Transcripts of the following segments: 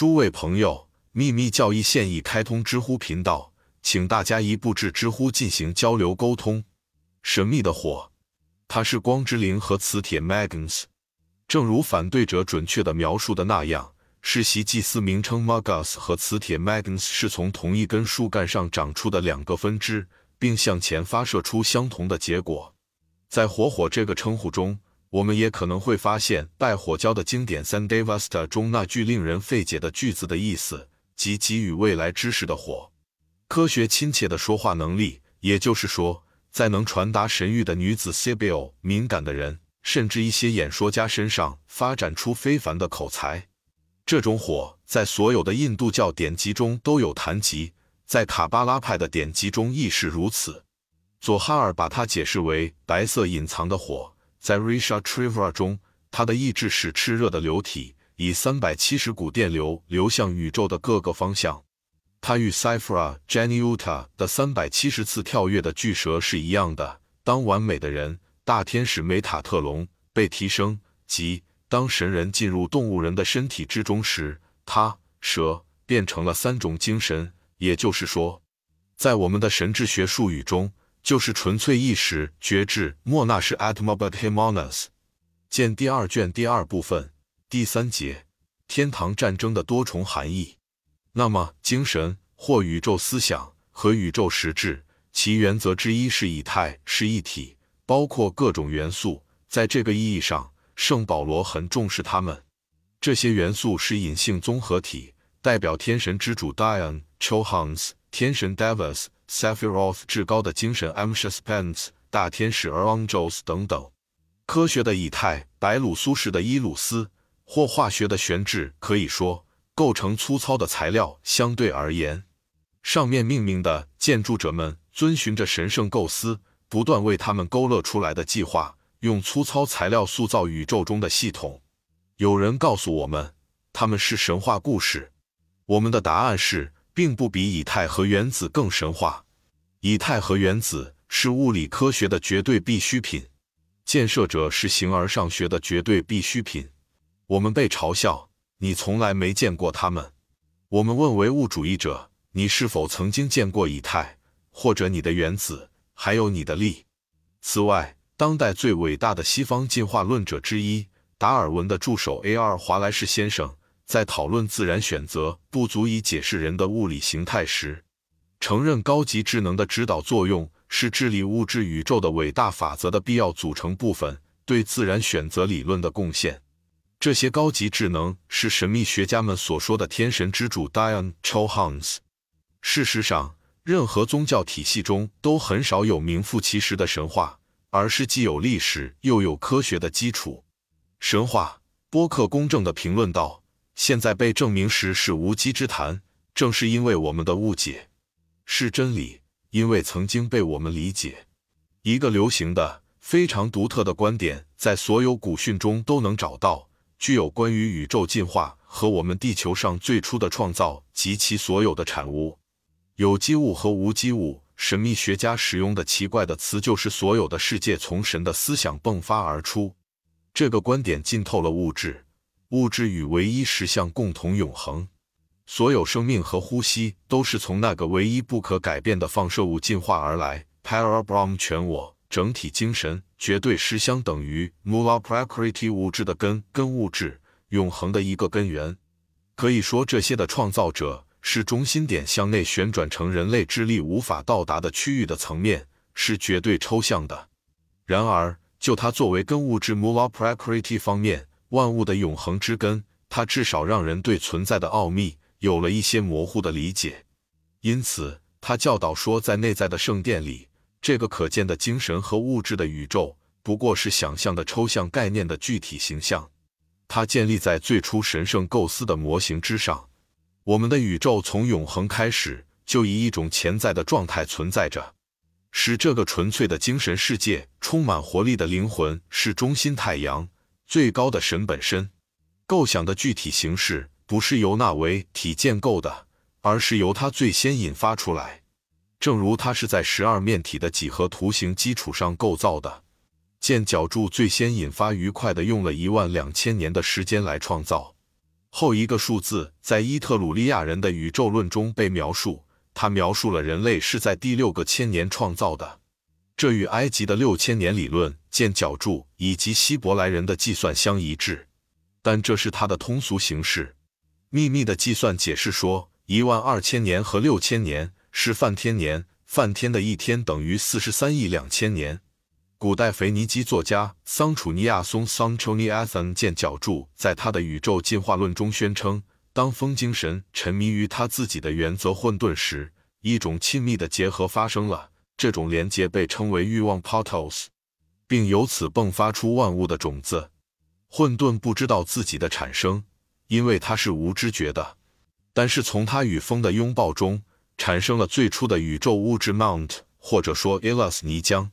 诸位朋友，秘密教义现已开通知乎频道，请大家一步至知乎进行交流沟通。神秘的火，它是光之灵和磁铁 Magnus。正如反对者准确地描述的那样，世袭祭司名称 Magus 和磁铁 Magnus 是从同一根树干上长出的两个分支，并向前发射出相同的结果。在火火这个称呼中。我们也可能会发现，拜火教的经典《San Devasta》中那句令人费解的句子的意思，即给予未来知识的火。科学亲切的说话能力，也就是说，在能传达神谕的女子 Sibyl 敏感的人，甚至一些演说家身上发展出非凡的口才。这种火在所有的印度教典籍中都有谈及，在卡巴拉派的典籍中亦是如此。佐哈尔把它解释为白色隐藏的火。在 Risha Trivara 中，它的意志是炽热的流体，以三百七十股电流流向宇宙的各个方向。它与 Cyphra Janiuta 的三百七十次跳跃的巨蛇是一样的。当完美的人大天使梅塔特隆被提升，即当神人进入动物人的身体之中时，他蛇变成了三种精神。也就是说，在我们的神智学术语中。就是纯粹意识觉知，莫那是 Atmabadhemonas。见第二卷第二部分第三节天堂战争的多重含义。那么，精神或宇宙思想和宇宙实质，其原则之一是以太是一体，包括各种元素。在这个意义上，圣保罗很重视它们。这些元素是隐性综合体，代表天神之主 Dion Chohans，天神 Devas。Saphiroth 至高的精神 Amshaspands 大天使 Angels 等等，科学的以太白鲁苏式的伊鲁斯或化学的玄质，可以说构成粗糙的材料。相对而言，上面命名的建筑者们遵循着神圣构思，不断为他们勾勒出来的计划，用粗糙材料塑造宇宙中的系统。有人告诉我们，他们是神话故事。我们的答案是。并不比以太和原子更神话。以太和原子是物理科学的绝对必需品，建设者是形而上学的绝对必需品。我们被嘲笑，你从来没见过他们。我们问唯物主义者，你是否曾经见过以太，或者你的原子，还有你的力？此外，当代最伟大的西方进化论者之一达尔文的助手 A.R. 华莱士先生。在讨论自然选择不足以解释人的物理形态时，承认高级智能的指导作用是治理物质宇宙的伟大法则的必要组成部分，对自然选择理论的贡献。这些高级智能是神秘学家们所说的天神之主 Dion Chohans。事实上，任何宗教体系中都很少有名副其实的神话，而是既有历史又有科学的基础。神话，波克公正地评论道。现在被证明时是无稽之谈，正是因为我们的误解是真理，因为曾经被我们理解。一个流行的、非常独特的观点，在所有古训中都能找到，具有关于宇宙进化和我们地球上最初的创造及其所有的产物——有机物和无机物。神秘学家使用的奇怪的词就是所有的世界从神的思想迸发而出。这个观点浸透了物质。物质与唯一实相共同永恒，所有生命和呼吸都是从那个唯一不可改变的放射物进化而来。Parabrahm 全我整体精神绝对实相等于 Mula Prakriti 物质的根，根物质永恒的一个根源。可以说，这些的创造者是中心点向内旋转成人类智力无法到达的区域的层面，是绝对抽象的。然而，就它作为根物质 Mula Prakriti 方面。万物的永恒之根，它至少让人对存在的奥秘有了一些模糊的理解。因此，他教导说，在内在的圣殿里，这个可见的精神和物质的宇宙不过是想象的抽象概念的具体形象。它建立在最初神圣构思的模型之上。我们的宇宙从永恒开始就以一种潜在的状态存在着，使这个纯粹的精神世界充满活力的灵魂是中心太阳。最高的神本身，构想的具体形式不是由那维体建构的，而是由它最先引发出来。正如它是在十二面体的几何图形基础上构造的。见角柱最先引发愉快的，用了一万两千年的时间来创造。后一个数字在伊特鲁利亚人的宇宙论中被描述，他描述了人类是在第六个千年创造的，这与埃及的六千年理论、见角柱以及希伯来人的计算相一致，但这是它的通俗形式。秘密的计算解释说，一万二千年和六千年是梵天年，梵天的一天等于四十三亿两千年。古代腓尼基作家桑楚尼亚松 （Sanchuniathon） 见角柱在他的宇宙进化论中宣称，当风精神沉迷于他自己的原则混沌时，一种亲密的结合发生了。这种连接被称为欲望 （portals），并由此迸发出万物的种子。混沌不知道自己的产生，因为它是无知觉的。但是从它与风的拥抱中，产生了最初的宇宙物质 Mount，或者说 Illas 泥浆。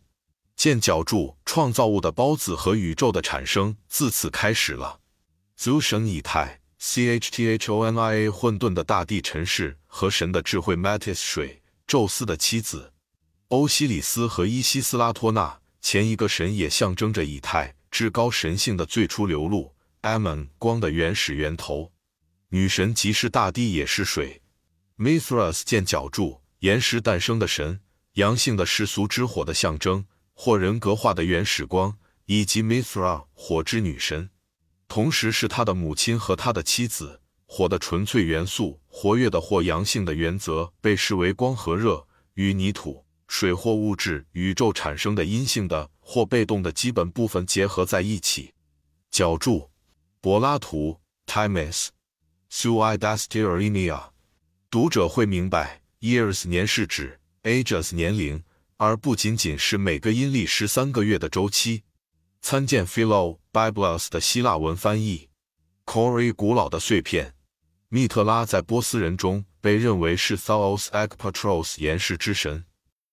见角柱创造物的孢子和宇宙的产生自此开始了。Zu 神以太 （Chthonia） 混沌的大地尘世和神的智慧 Metis 水，宙斯的妻子欧西里斯和伊西斯拉托纳，前一个神也象征着以太至高神性的最初流露。Ammon 光的原始源头，女神即是大地，也是水。Mithras 见角柱岩石诞生的神，阳性的世俗之火的象征。或人格化的原始光，以及 Mithra 火之女神，同时是他的母亲和他的妻子。火的纯粹元素，活跃的或阳性的原则，被视为光和热，与泥土、水或物质宇宙产生的阴性的或被动的基本部分结合在一起。角柱，柏拉图，Timis suidas t e r i n i a。读者会明白，years 年是指 ages 年龄。而不仅仅是每个阴历十三个月的周期。参见 Philo Biblos 的希腊文翻译。Corey 古老的碎片。密特拉在波斯人中被认为是 Thos Ekpatros 岩石之神。